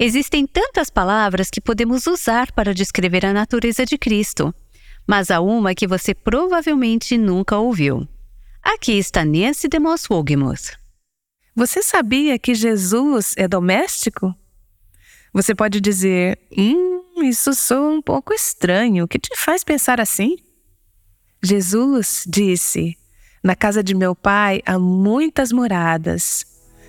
Existem tantas palavras que podemos usar para descrever a natureza de Cristo, mas há uma que você provavelmente nunca ouviu. Aqui está Nancy de Moss Wogemuth. Você sabia que Jesus é doméstico? Você pode dizer: Hum, isso soa um pouco estranho. O que te faz pensar assim? Jesus disse: Na casa de meu pai há muitas moradas.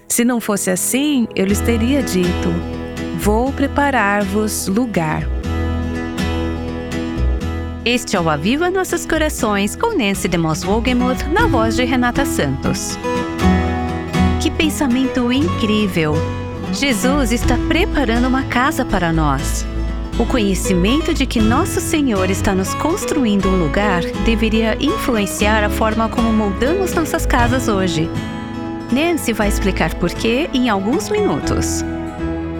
Se não fosse assim, eu lhes teria dito: Vou preparar-vos lugar. Este é o Aviva Nossos Corações com Nancy de Moss Wogemuth na voz de Renata Santos. Que pensamento incrível! Jesus está preparando uma casa para nós. O conhecimento de que Nosso Senhor está nos construindo um lugar deveria influenciar a forma como moldamos nossas casas hoje. Nancy vai explicar por quê em alguns minutos.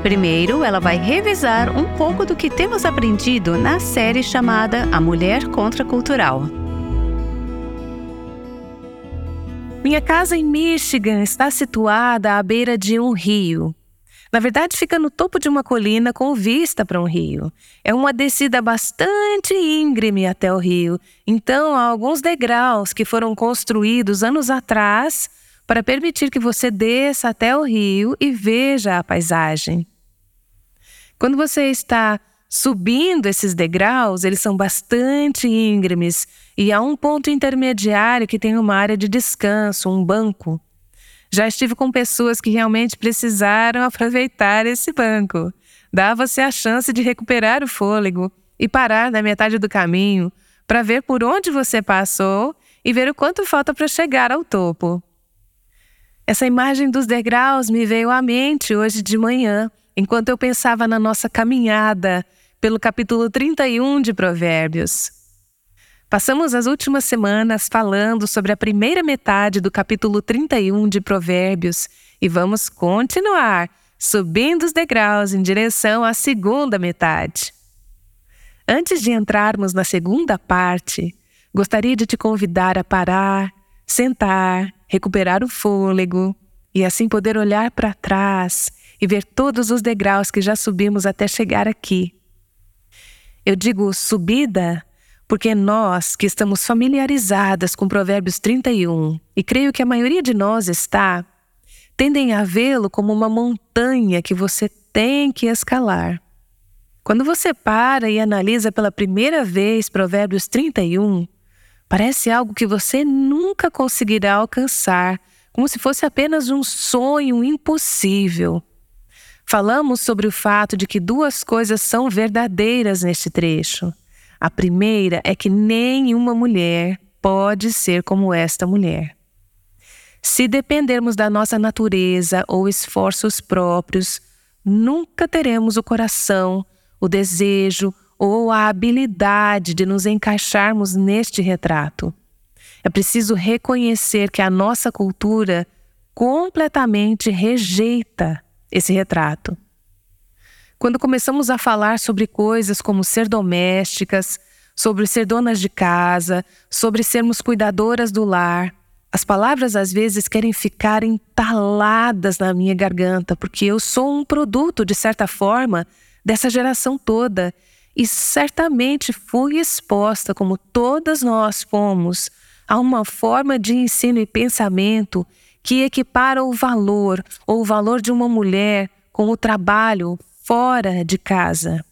Primeiro, ela vai revisar um pouco do que temos aprendido na série chamada A Mulher Contracultural. Minha casa em Michigan está situada à beira de um rio. Na verdade, fica no topo de uma colina com vista para um rio. É uma descida bastante íngreme até o rio, então há alguns degraus que foram construídos anos atrás para permitir que você desça até o rio e veja a paisagem. Quando você está subindo esses degraus, eles são bastante íngremes e há um ponto intermediário que tem uma área de descanso, um banco. Já estive com pessoas que realmente precisaram aproveitar esse banco. Dava-se a chance de recuperar o fôlego e parar na metade do caminho para ver por onde você passou e ver o quanto falta para chegar ao topo. Essa imagem dos degraus me veio à mente hoje de manhã, enquanto eu pensava na nossa caminhada pelo capítulo 31 de Provérbios. Passamos as últimas semanas falando sobre a primeira metade do capítulo 31 de Provérbios e vamos continuar subindo os degraus em direção à segunda metade. Antes de entrarmos na segunda parte, gostaria de te convidar a parar, sentar, recuperar o fôlego e assim poder olhar para trás e ver todos os degraus que já subimos até chegar aqui. Eu digo subida porque nós que estamos familiarizadas com Provérbios 31, e creio que a maioria de nós está, tendem a vê-lo como uma montanha que você tem que escalar. Quando você para e analisa pela primeira vez Provérbios 31, parece algo que você nunca conseguirá alcançar, como se fosse apenas um sonho impossível. Falamos sobre o fato de que duas coisas são verdadeiras neste trecho. A primeira é que nenhuma mulher pode ser como esta mulher. Se dependermos da nossa natureza ou esforços próprios, nunca teremos o coração, o desejo ou a habilidade de nos encaixarmos neste retrato. É preciso reconhecer que a nossa cultura completamente rejeita esse retrato. Quando começamos a falar sobre coisas como ser domésticas, sobre ser donas de casa, sobre sermos cuidadoras do lar, as palavras às vezes querem ficar entaladas na minha garganta, porque eu sou um produto, de certa forma, dessa geração toda e certamente fui exposta, como todas nós fomos, a uma forma de ensino e pensamento que equipara o valor ou o valor de uma mulher com o trabalho fora de casa.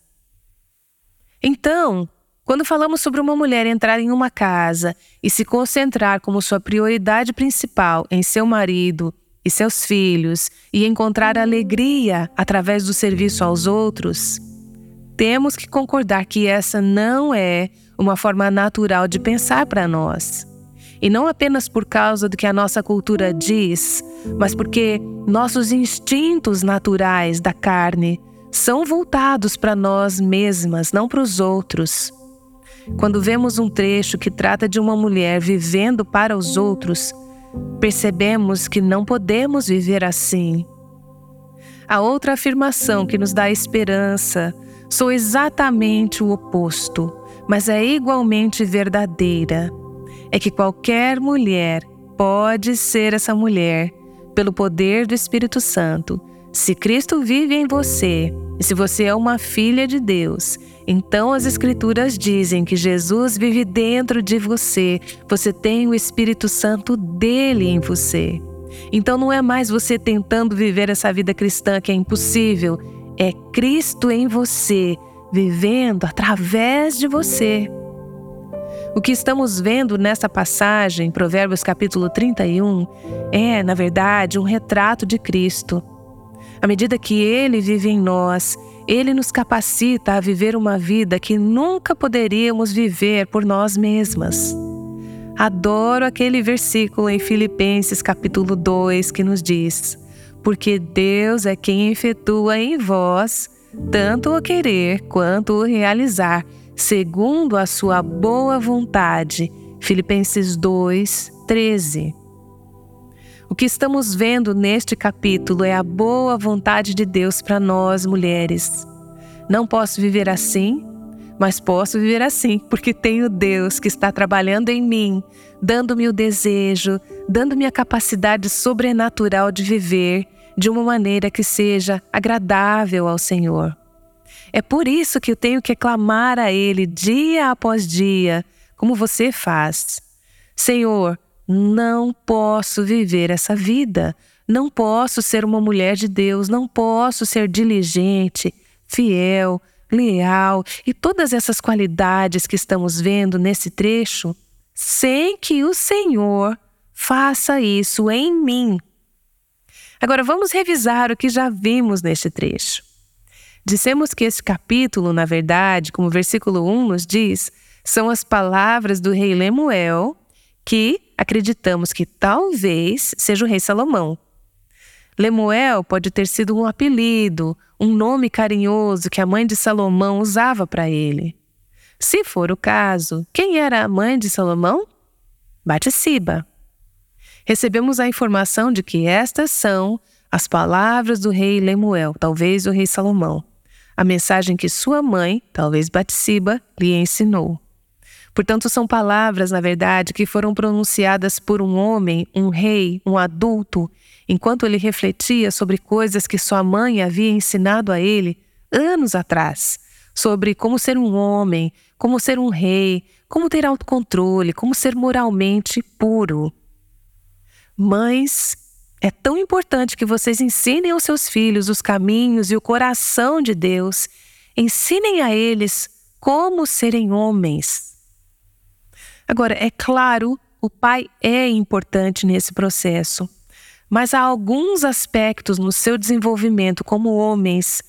Então, quando falamos sobre uma mulher entrar em uma casa e se concentrar como sua prioridade principal em seu marido e seus filhos e encontrar alegria através do serviço aos outros, temos que concordar que essa não é uma forma natural de pensar para nós. E não apenas por causa do que a nossa cultura diz, mas porque nossos instintos naturais da carne são voltados para nós mesmas, não para os outros. Quando vemos um trecho que trata de uma mulher vivendo para os outros, percebemos que não podemos viver assim. A outra afirmação que nos dá esperança sou exatamente o oposto, mas é igualmente verdadeira. É que qualquer mulher pode ser essa mulher pelo poder do Espírito Santo. Se Cristo vive em você, E se você é uma filha de Deus, então as Escrituras dizem que Jesus vive dentro de você, você tem o Espírito Santo dele em você. Então não é mais você tentando viver essa vida cristã que é impossível, é Cristo em você, vivendo através de você. O que estamos vendo nessa passagem, Provérbios capítulo 31, é, na verdade, um retrato de Cristo. À medida que Ele vive em nós, Ele nos capacita a viver uma vida que nunca poderíamos viver por nós mesmas. Adoro aquele versículo em Filipenses capítulo 2 que nos diz: Porque Deus é quem efetua em vós tanto o querer quanto o realizar, segundo a sua boa vontade. Filipenses 2, 13. O que estamos vendo neste capítulo é a boa vontade de Deus para nós, mulheres. Não posso viver assim mas posso viver assim porque tenho Deus que está trabalhando em mim, dando-me o desejo, dando-me a capacidade sobrenatural de viver de uma maneira que seja agradável ao Senhor. É por isso que eu tenho que clamar a Ele dia após dia, como você faz. Senhor, não posso viver essa vida. Não posso ser uma mulher de Deus, não posso ser diligente, fiel, leal e todas essas qualidades que estamos vendo nesse trecho, sem que o Senhor faça isso em mim. Agora vamos revisar o que já vimos neste trecho. Dissemos que este capítulo, na verdade, como o versículo 1 nos diz, são as palavras do rei Lemuel, que acreditamos que talvez seja o rei Salomão. Lemuel pode ter sido um apelido, um nome carinhoso que a mãe de Salomão usava para ele. Se for o caso, quem era a mãe de Salomão? Batisiba. Recebemos a informação de que estas são as palavras do rei Lemuel, talvez o rei Salomão, a mensagem que sua mãe, talvez Batisiba, lhe ensinou. Portanto, são palavras, na verdade, que foram pronunciadas por um homem, um rei, um adulto, enquanto ele refletia sobre coisas que sua mãe havia ensinado a ele anos atrás, sobre como ser um homem, como ser um rei, como ter autocontrole, como ser moralmente puro. Mães, é tão importante que vocês ensinem aos seus filhos os caminhos e o coração de Deus. Ensinem a eles como serem homens. Agora, é claro, o pai é importante nesse processo, mas há alguns aspectos no seu desenvolvimento como homens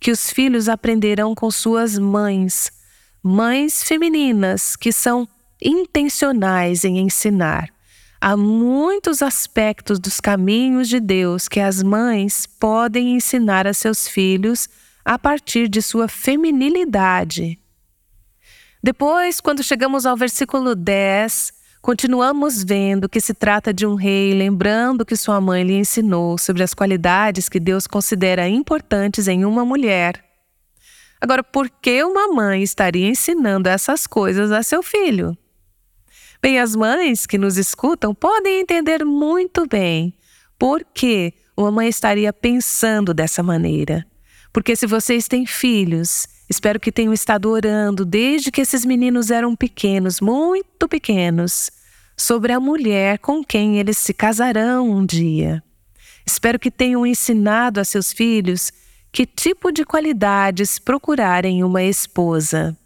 que os filhos aprenderão com suas mães, mães femininas que são intencionais em ensinar. Há muitos aspectos dos caminhos de Deus que as mães podem ensinar a seus filhos a partir de sua feminilidade. Depois, quando chegamos ao versículo 10, continuamos vendo que se trata de um rei lembrando que sua mãe lhe ensinou sobre as qualidades que Deus considera importantes em uma mulher. Agora, por que uma mãe estaria ensinando essas coisas a seu filho? Bem, as mães que nos escutam podem entender muito bem por que uma mãe estaria pensando dessa maneira. Porque se vocês têm filhos Espero que tenham estado orando desde que esses meninos eram pequenos, muito pequenos, sobre a mulher com quem eles se casarão um dia. Espero que tenham ensinado a seus filhos que tipo de qualidades procurarem uma esposa.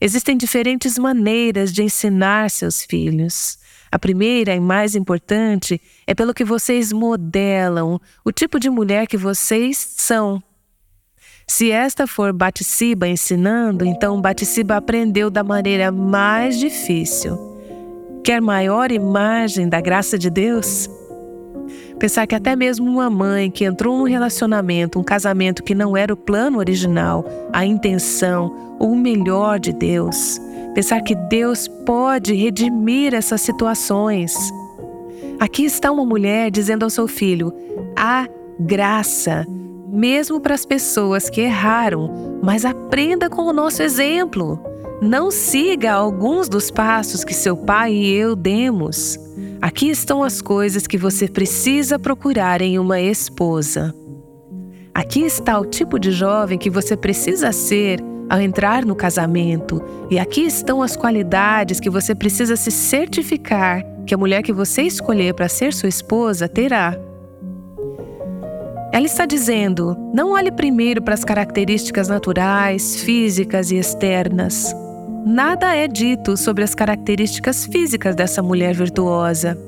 Existem diferentes maneiras de ensinar seus filhos. A primeira e mais importante é pelo que vocês modelam, o tipo de mulher que vocês são. Se esta for Batisiba ensinando, então Batisiba aprendeu da maneira mais difícil. Quer maior imagem da graça de Deus? Pensar que até mesmo uma mãe que entrou num relacionamento, um casamento que não era o plano original, a intenção, o melhor de Deus. Pensar que Deus pode redimir essas situações. Aqui está uma mulher dizendo ao seu filho: há graça mesmo para as pessoas que erraram, mas aprenda com o nosso exemplo. Não siga alguns dos passos que seu pai e eu demos. Aqui estão as coisas que você precisa procurar em uma esposa. Aqui está o tipo de jovem que você precisa ser ao entrar no casamento, e aqui estão as qualidades que você precisa se certificar que a mulher que você escolher para ser sua esposa terá. Ela está dizendo: não olhe primeiro para as características naturais, físicas e externas. Nada é dito sobre as características físicas dessa mulher virtuosa.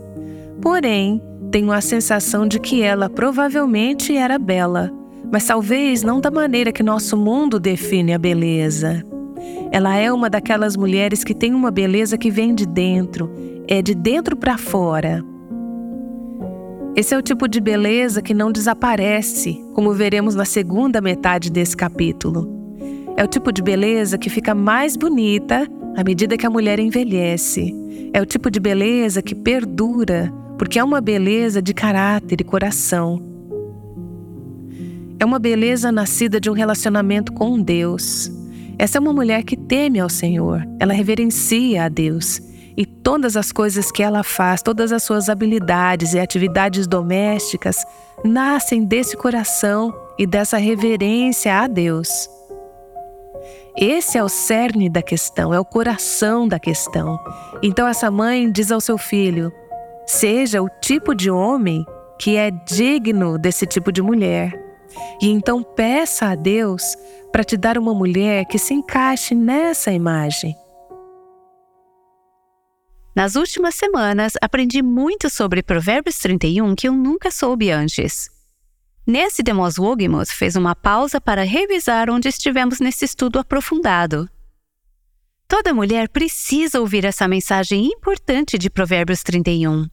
Porém, tenho a sensação de que ela provavelmente era bela, mas talvez não da maneira que nosso mundo define a beleza. Ela é uma daquelas mulheres que tem uma beleza que vem de dentro, é de dentro para fora. Esse é o tipo de beleza que não desaparece, como veremos na segunda metade desse capítulo. É o tipo de beleza que fica mais bonita à medida que a mulher envelhece. É o tipo de beleza que perdura, porque é uma beleza de caráter e coração. É uma beleza nascida de um relacionamento com Deus. Essa é uma mulher que teme ao Senhor, ela reverencia a Deus e todas as coisas que ela faz, todas as suas habilidades e atividades domésticas nascem desse coração e dessa reverência a Deus. Esse é o cerne da questão, é o coração da questão. Então, essa mãe diz ao seu filho: seja o tipo de homem que é digno desse tipo de mulher. E então peça a Deus para te dar uma mulher que se encaixe nessa imagem. Nas últimas semanas, aprendi muito sobre Provérbios 31 que eu nunca soube antes. Nesse Demos Wogmuth fez uma pausa para revisar onde estivemos nesse estudo aprofundado. Toda mulher precisa ouvir essa mensagem importante de Provérbios 31.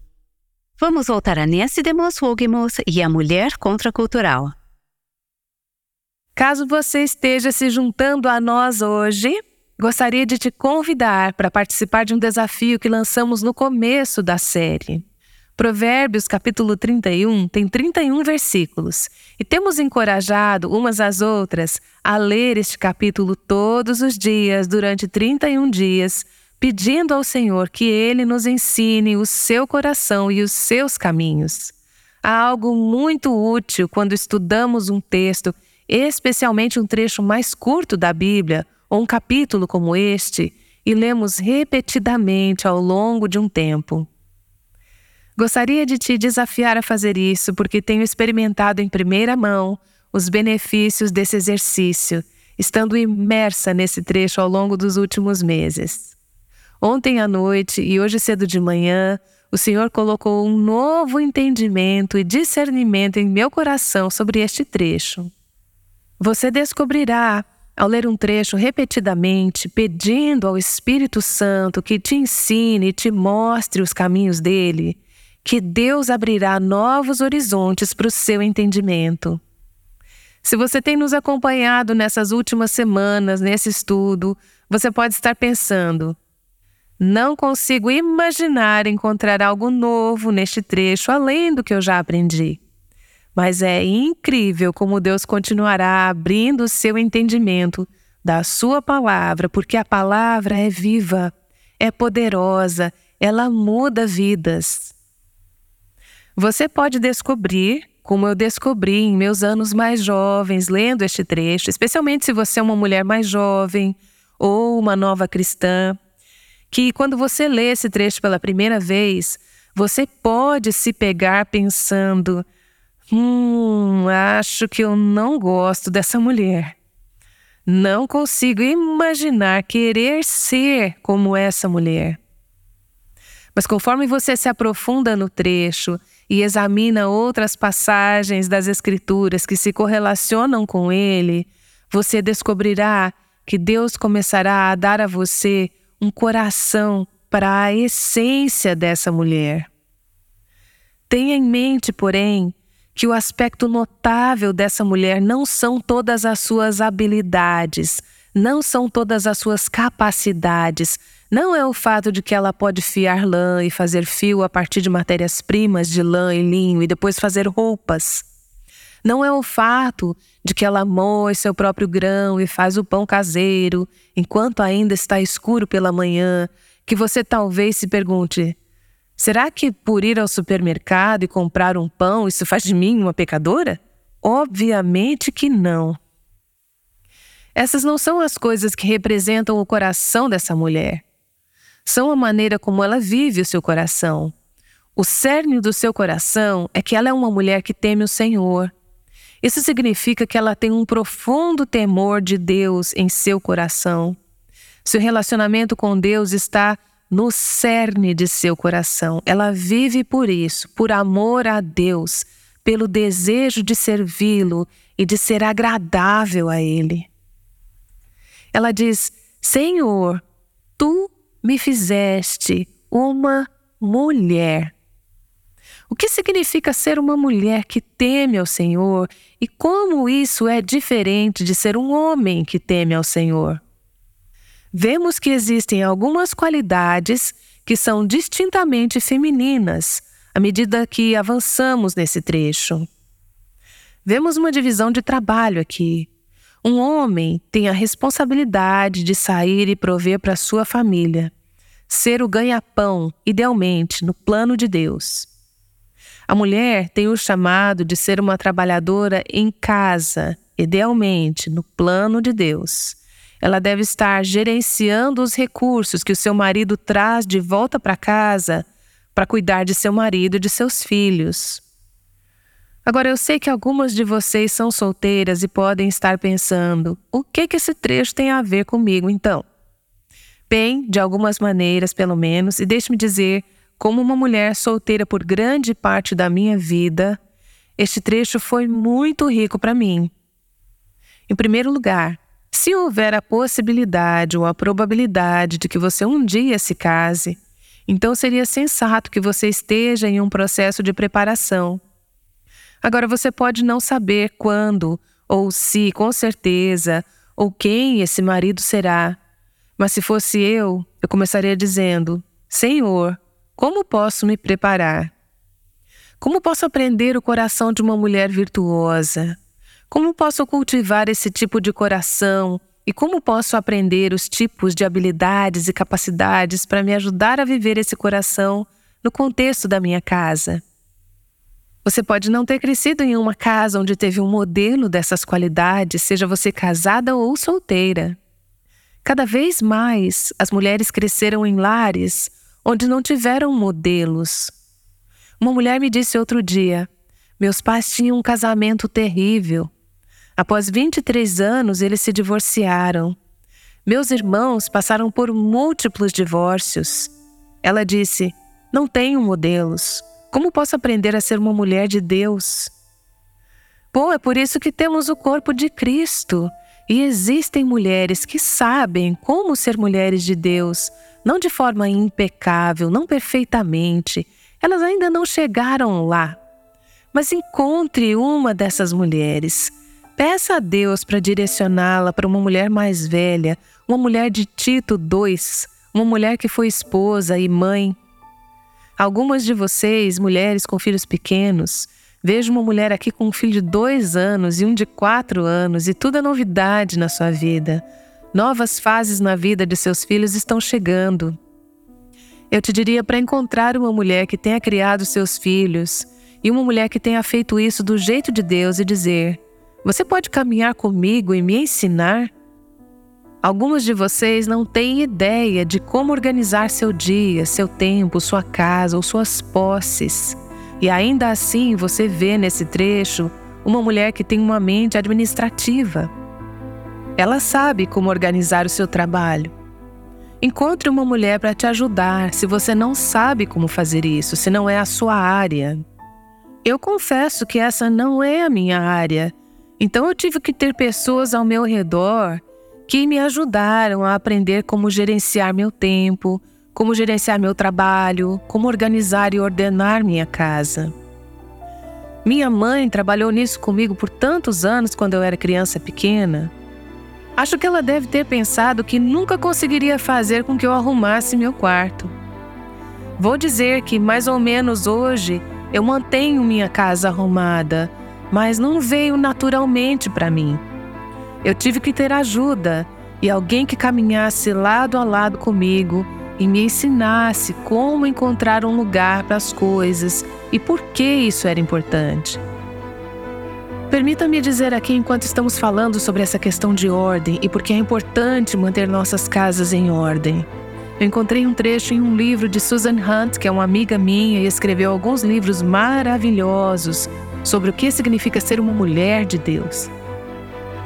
Vamos voltar a Nancy Demos Wogmuth e a mulher contracultural. Caso você esteja se juntando a nós hoje, Gostaria de te convidar para participar de um desafio que lançamos no começo da série. Provérbios capítulo 31 tem 31 versículos e temos encorajado umas às outras a ler este capítulo todos os dias durante 31 dias, pedindo ao Senhor que Ele nos ensine o seu coração e os seus caminhos. Há algo muito útil quando estudamos um texto, especialmente um trecho mais curto da Bíblia ou um capítulo como este e lemos repetidamente ao longo de um tempo. Gostaria de te desafiar a fazer isso porque tenho experimentado em primeira mão os benefícios desse exercício, estando imersa nesse trecho ao longo dos últimos meses. Ontem à noite e hoje cedo de manhã, o Senhor colocou um novo entendimento e discernimento em meu coração sobre este trecho. Você descobrirá ao ler um trecho repetidamente, pedindo ao Espírito Santo que te ensine e te mostre os caminhos dele, que Deus abrirá novos horizontes para o seu entendimento. Se você tem nos acompanhado nessas últimas semanas nesse estudo, você pode estar pensando: não consigo imaginar encontrar algo novo neste trecho além do que eu já aprendi. Mas é incrível como Deus continuará abrindo o seu entendimento da sua palavra, porque a palavra é viva, é poderosa, ela muda vidas. Você pode descobrir, como eu descobri em meus anos mais jovens, lendo este trecho, especialmente se você é uma mulher mais jovem ou uma nova cristã, que quando você lê esse trecho pela primeira vez, você pode se pegar pensando: Hum, acho que eu não gosto dessa mulher. Não consigo imaginar querer ser como essa mulher. Mas conforme você se aprofunda no trecho e examina outras passagens das Escrituras que se correlacionam com ele, você descobrirá que Deus começará a dar a você um coração para a essência dessa mulher. Tenha em mente, porém, que o aspecto notável dessa mulher não são todas as suas habilidades, não são todas as suas capacidades, não é o fato de que ela pode fiar lã e fazer fio a partir de matérias-primas de lã e linho e depois fazer roupas. Não é o fato de que ela moe seu próprio grão e faz o pão caseiro enquanto ainda está escuro pela manhã, que você talvez se pergunte: Será que por ir ao supermercado e comprar um pão isso faz de mim uma pecadora? Obviamente que não. Essas não são as coisas que representam o coração dessa mulher. São a maneira como ela vive o seu coração. O cerne do seu coração é que ela é uma mulher que teme o Senhor. Isso significa que ela tem um profundo temor de Deus em seu coração. Seu relacionamento com Deus está no cerne de seu coração. Ela vive por isso, por amor a Deus, pelo desejo de servi-lo e de ser agradável a Ele. Ela diz: Senhor, tu me fizeste uma mulher. O que significa ser uma mulher que teme ao Senhor e como isso é diferente de ser um homem que teme ao Senhor? Vemos que existem algumas qualidades que são distintamente femininas à medida que avançamos nesse trecho. Vemos uma divisão de trabalho aqui. Um homem tem a responsabilidade de sair e prover para sua família, ser o ganha-pão, idealmente, no plano de Deus. A mulher tem o chamado de ser uma trabalhadora em casa, idealmente, no plano de Deus. Ela deve estar gerenciando os recursos que o seu marido traz de volta para casa para cuidar de seu marido e de seus filhos. Agora, eu sei que algumas de vocês são solteiras e podem estar pensando: o que, que esse trecho tem a ver comigo então? Bem, de algumas maneiras, pelo menos, e deixe-me dizer, como uma mulher solteira por grande parte da minha vida, este trecho foi muito rico para mim. Em primeiro lugar, se houver a possibilidade ou a probabilidade de que você um dia se case, então seria sensato que você esteja em um processo de preparação Agora você pode não saber quando, ou se, com certeza, ou quem esse marido será. Mas se fosse eu, eu começaria dizendo: Senhor, como posso me preparar? Como posso aprender o coração de uma mulher virtuosa? Como posso cultivar esse tipo de coração? E como posso aprender os tipos de habilidades e capacidades para me ajudar a viver esse coração no contexto da minha casa? Você pode não ter crescido em uma casa onde teve um modelo dessas qualidades, seja você casada ou solteira. Cada vez mais, as mulheres cresceram em lares onde não tiveram modelos. Uma mulher me disse outro dia: meus pais tinham um casamento terrível. Após 23 anos, eles se divorciaram. Meus irmãos passaram por múltiplos divórcios. Ela disse: não tenho modelos. Como posso aprender a ser uma mulher de Deus? Bom, é por isso que temos o corpo de Cristo. E existem mulheres que sabem como ser mulheres de Deus, não de forma impecável, não perfeitamente. Elas ainda não chegaram lá. Mas encontre uma dessas mulheres. Peça a Deus para direcioná-la para uma mulher mais velha, uma mulher de Tito II, uma mulher que foi esposa e mãe Algumas de vocês, mulheres com filhos pequenos, vejo uma mulher aqui com um filho de dois anos e um de quatro anos, e tudo é novidade na sua vida. Novas fases na vida de seus filhos estão chegando. Eu te diria para encontrar uma mulher que tenha criado seus filhos e uma mulher que tenha feito isso do jeito de Deus e dizer: Você pode caminhar comigo e me ensinar? Alguns de vocês não têm ideia de como organizar seu dia, seu tempo, sua casa ou suas posses. E ainda assim você vê nesse trecho uma mulher que tem uma mente administrativa. Ela sabe como organizar o seu trabalho. Encontre uma mulher para te ajudar se você não sabe como fazer isso, se não é a sua área. Eu confesso que essa não é a minha área, então eu tive que ter pessoas ao meu redor que me ajudaram a aprender como gerenciar meu tempo, como gerenciar meu trabalho, como organizar e ordenar minha casa. Minha mãe trabalhou nisso comigo por tantos anos quando eu era criança pequena. Acho que ela deve ter pensado que nunca conseguiria fazer com que eu arrumasse meu quarto. Vou dizer que, mais ou menos hoje, eu mantenho minha casa arrumada, mas não veio naturalmente para mim. Eu tive que ter ajuda e alguém que caminhasse lado a lado comigo e me ensinasse como encontrar um lugar para as coisas e por que isso era importante. Permita-me dizer aqui, enquanto estamos falando sobre essa questão de ordem e porque é importante manter nossas casas em ordem. Eu encontrei um trecho em um livro de Susan Hunt, que é uma amiga minha e escreveu alguns livros maravilhosos sobre o que significa ser uma mulher de Deus.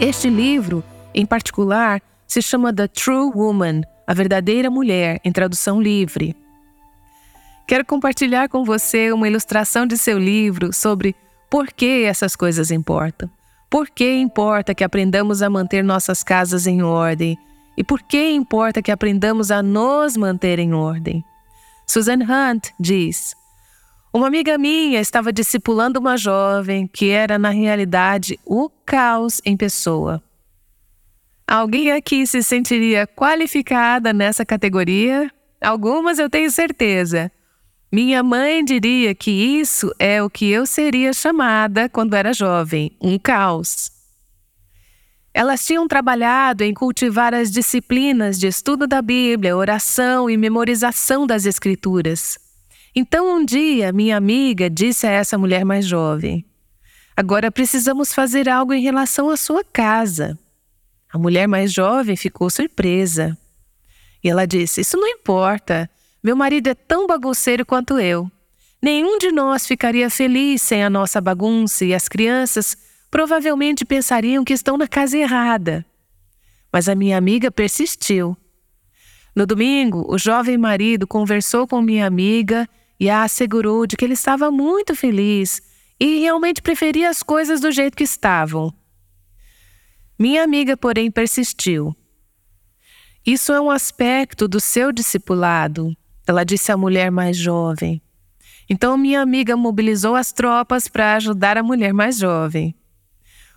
Este livro, em particular, se chama The True Woman, a verdadeira mulher, em tradução livre. Quero compartilhar com você uma ilustração de seu livro sobre por que essas coisas importam. Por que importa que aprendamos a manter nossas casas em ordem e por que importa que aprendamos a nos manter em ordem? Susan Hunt diz: Uma amiga minha estava discipulando uma jovem que era, na realidade, o caos em pessoa. Alguém aqui se sentiria qualificada nessa categoria? Algumas eu tenho certeza. Minha mãe diria que isso é o que eu seria chamada quando era jovem, um caos. Elas tinham trabalhado em cultivar as disciplinas de estudo da Bíblia, oração e memorização das Escrituras. Então, um dia, minha amiga disse a essa mulher mais jovem: Agora precisamos fazer algo em relação à sua casa. A mulher mais jovem ficou surpresa. E ela disse: Isso não importa. Meu marido é tão bagunceiro quanto eu. Nenhum de nós ficaria feliz sem a nossa bagunça e as crianças provavelmente pensariam que estão na casa errada. Mas a minha amiga persistiu. No domingo, o jovem marido conversou com minha amiga e a assegurou de que ele estava muito feliz e realmente preferia as coisas do jeito que estavam. Minha amiga, porém, persistiu. Isso é um aspecto do seu discipulado, ela disse à mulher mais jovem. Então minha amiga mobilizou as tropas para ajudar a mulher mais jovem.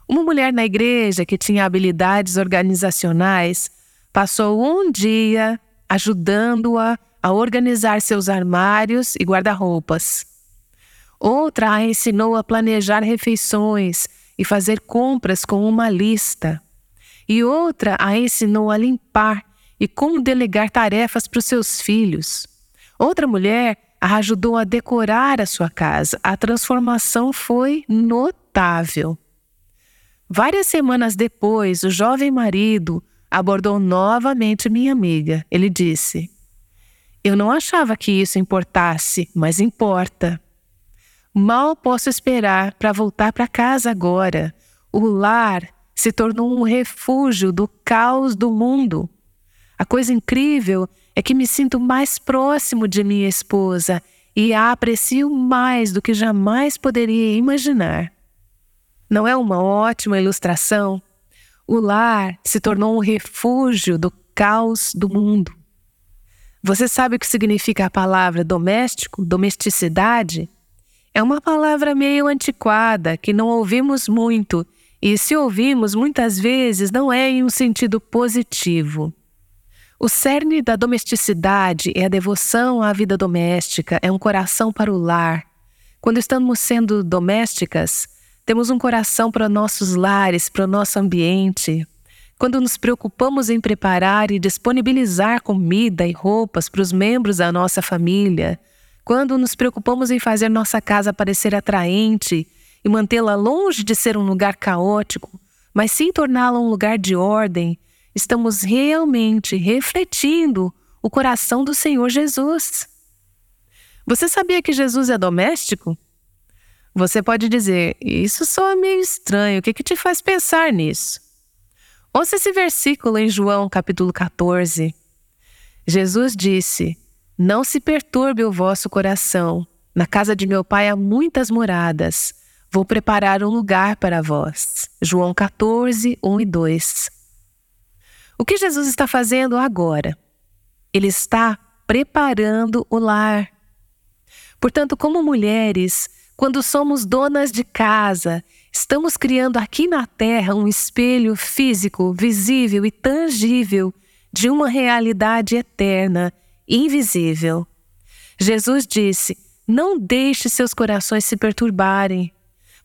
Uma mulher na igreja que tinha habilidades organizacionais passou um dia ajudando-a a organizar seus armários e guarda-roupas. Outra a ensinou a planejar refeições e fazer compras com uma lista. E outra a ensinou a limpar e como delegar tarefas para os seus filhos. Outra mulher a ajudou a decorar a sua casa. A transformação foi notável. Várias semanas depois, o jovem marido abordou novamente minha amiga. Ele disse: Eu não achava que isso importasse, mas importa. Mal posso esperar para voltar para casa agora. O lar se tornou um refúgio do caos do mundo. A coisa incrível é que me sinto mais próximo de minha esposa e a aprecio mais do que jamais poderia imaginar. Não é uma ótima ilustração? O lar se tornou um refúgio do caos do mundo. Você sabe o que significa a palavra doméstico, domesticidade? É uma palavra meio antiquada que não ouvimos muito, e se ouvimos muitas vezes não é em um sentido positivo. O cerne da domesticidade é a devoção à vida doméstica, é um coração para o lar. Quando estamos sendo domésticas, temos um coração para nossos lares, para o nosso ambiente. Quando nos preocupamos em preparar e disponibilizar comida e roupas para os membros da nossa família, quando nos preocupamos em fazer nossa casa parecer atraente e mantê-la longe de ser um lugar caótico, mas sim torná-la um lugar de ordem, estamos realmente refletindo o coração do Senhor Jesus. Você sabia que Jesus é doméstico? Você pode dizer, isso soa meio estranho, o que, que te faz pensar nisso? Ouça esse versículo em João capítulo 14. Jesus disse: Não se perturbe o vosso coração. Na casa de meu pai há muitas moradas. Vou preparar um lugar para vós. João 14, 1 e 2. O que Jesus está fazendo agora? Ele está preparando o lar. Portanto, como mulheres, quando somos donas de casa, estamos criando aqui na Terra um espelho físico, visível e tangível de uma realidade eterna, invisível. Jesus disse: Não deixe seus corações se perturbarem.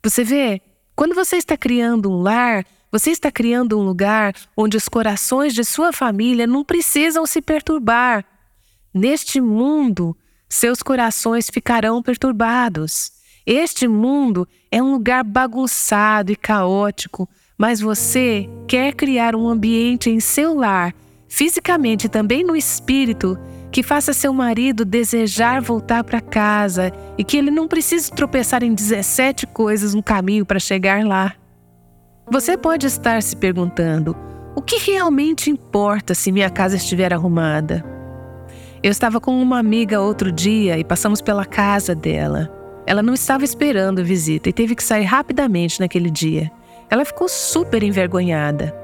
Você vê, quando você está criando um lar, você está criando um lugar onde os corações de sua família não precisam se perturbar. Neste mundo, seus corações ficarão perturbados. Este mundo é um lugar bagunçado e caótico, mas você quer criar um ambiente em seu lar, fisicamente e também no espírito, que faça seu marido desejar voltar para casa e que ele não precise tropeçar em 17 coisas no caminho para chegar lá. Você pode estar se perguntando: o que realmente importa se minha casa estiver arrumada? Eu estava com uma amiga outro dia e passamos pela casa dela. Ela não estava esperando visita e teve que sair rapidamente naquele dia. Ela ficou super envergonhada.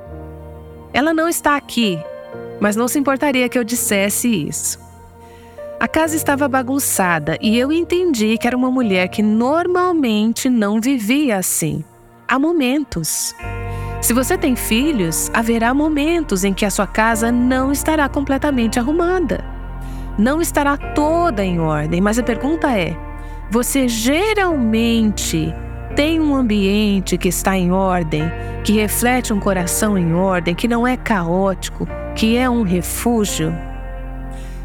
Ela não está aqui, mas não se importaria que eu dissesse isso. A casa estava bagunçada e eu entendi que era uma mulher que normalmente não vivia assim. Há momentos. Se você tem filhos, haverá momentos em que a sua casa não estará completamente arrumada. Não estará toda em ordem, mas a pergunta é: você geralmente tem um ambiente que está em ordem, que reflete um coração em ordem, que não é caótico, que é um refúgio?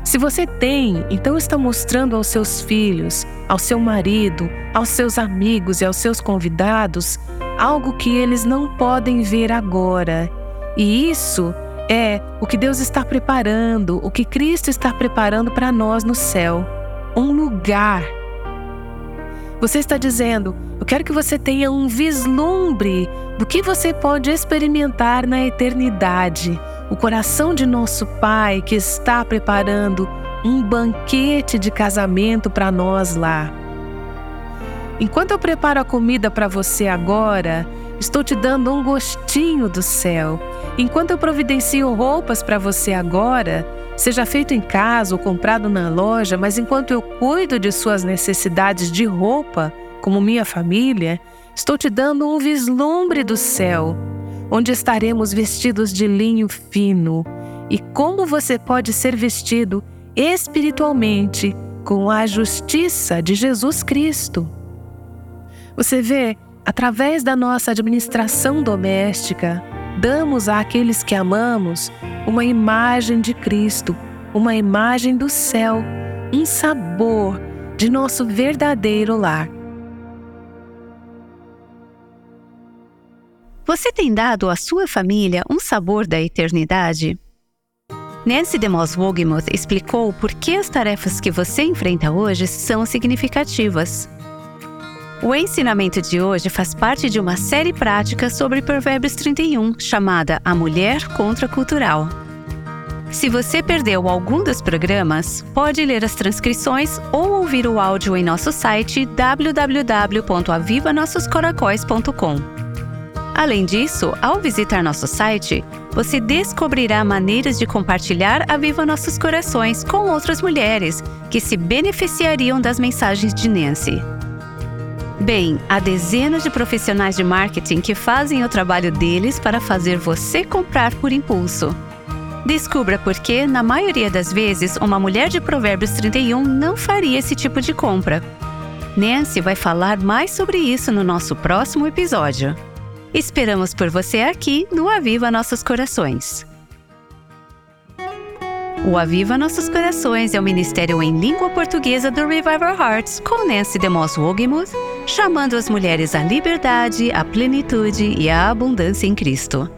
Se você tem, então está mostrando aos seus filhos, ao seu marido, aos seus amigos e aos seus convidados algo que eles não podem ver agora. E isso é o que Deus está preparando, o que Cristo está preparando para nós no céu um lugar. Você está dizendo, eu quero que você tenha um vislumbre do que você pode experimentar na eternidade o coração de nosso Pai que está preparando um banquete de casamento para nós lá. Enquanto eu preparo a comida para você agora, estou te dando um gostinho do céu. Enquanto eu providencio roupas para você agora, seja feito em casa ou comprado na loja, mas enquanto eu cuido de suas necessidades de roupa, como minha família, estou te dando um vislumbre do céu onde estaremos vestidos de linho fino, e como você pode ser vestido espiritualmente com a justiça de Jesus Cristo. Você vê, através da nossa administração doméstica, damos àqueles que amamos uma imagem de Cristo, uma imagem do céu, um sabor de nosso verdadeiro lar. Você tem dado à sua família um sabor da eternidade? Nancy DeMoss Wogemuth explicou por que as tarefas que você enfrenta hoje são significativas. O ensinamento de hoje faz parte de uma série prática sobre Provérbios 31, chamada A Mulher Contracultural. Se você perdeu algum dos programas, pode ler as transcrições ou ouvir o áudio em nosso site www.avivanossoscoracóis.com. Além disso, ao visitar nosso site, você descobrirá maneiras de compartilhar a Viva Nossos Corações com outras mulheres que se beneficiariam das mensagens de Nancy. Bem, há dezenas de profissionais de marketing que fazem o trabalho deles para fazer você comprar por impulso. Descubra por que, na maioria das vezes, uma mulher de Provérbios 31 não faria esse tipo de compra. Nancy vai falar mais sobre isso no nosso próximo episódio. Esperamos por você aqui no Aviva Nossos Corações. O Aviva Nossos Corações é o ministério em língua portuguesa do Revival Hearts com Nancy DeMoss Wogemuth, chamando as mulheres à liberdade, à plenitude e à abundância em Cristo.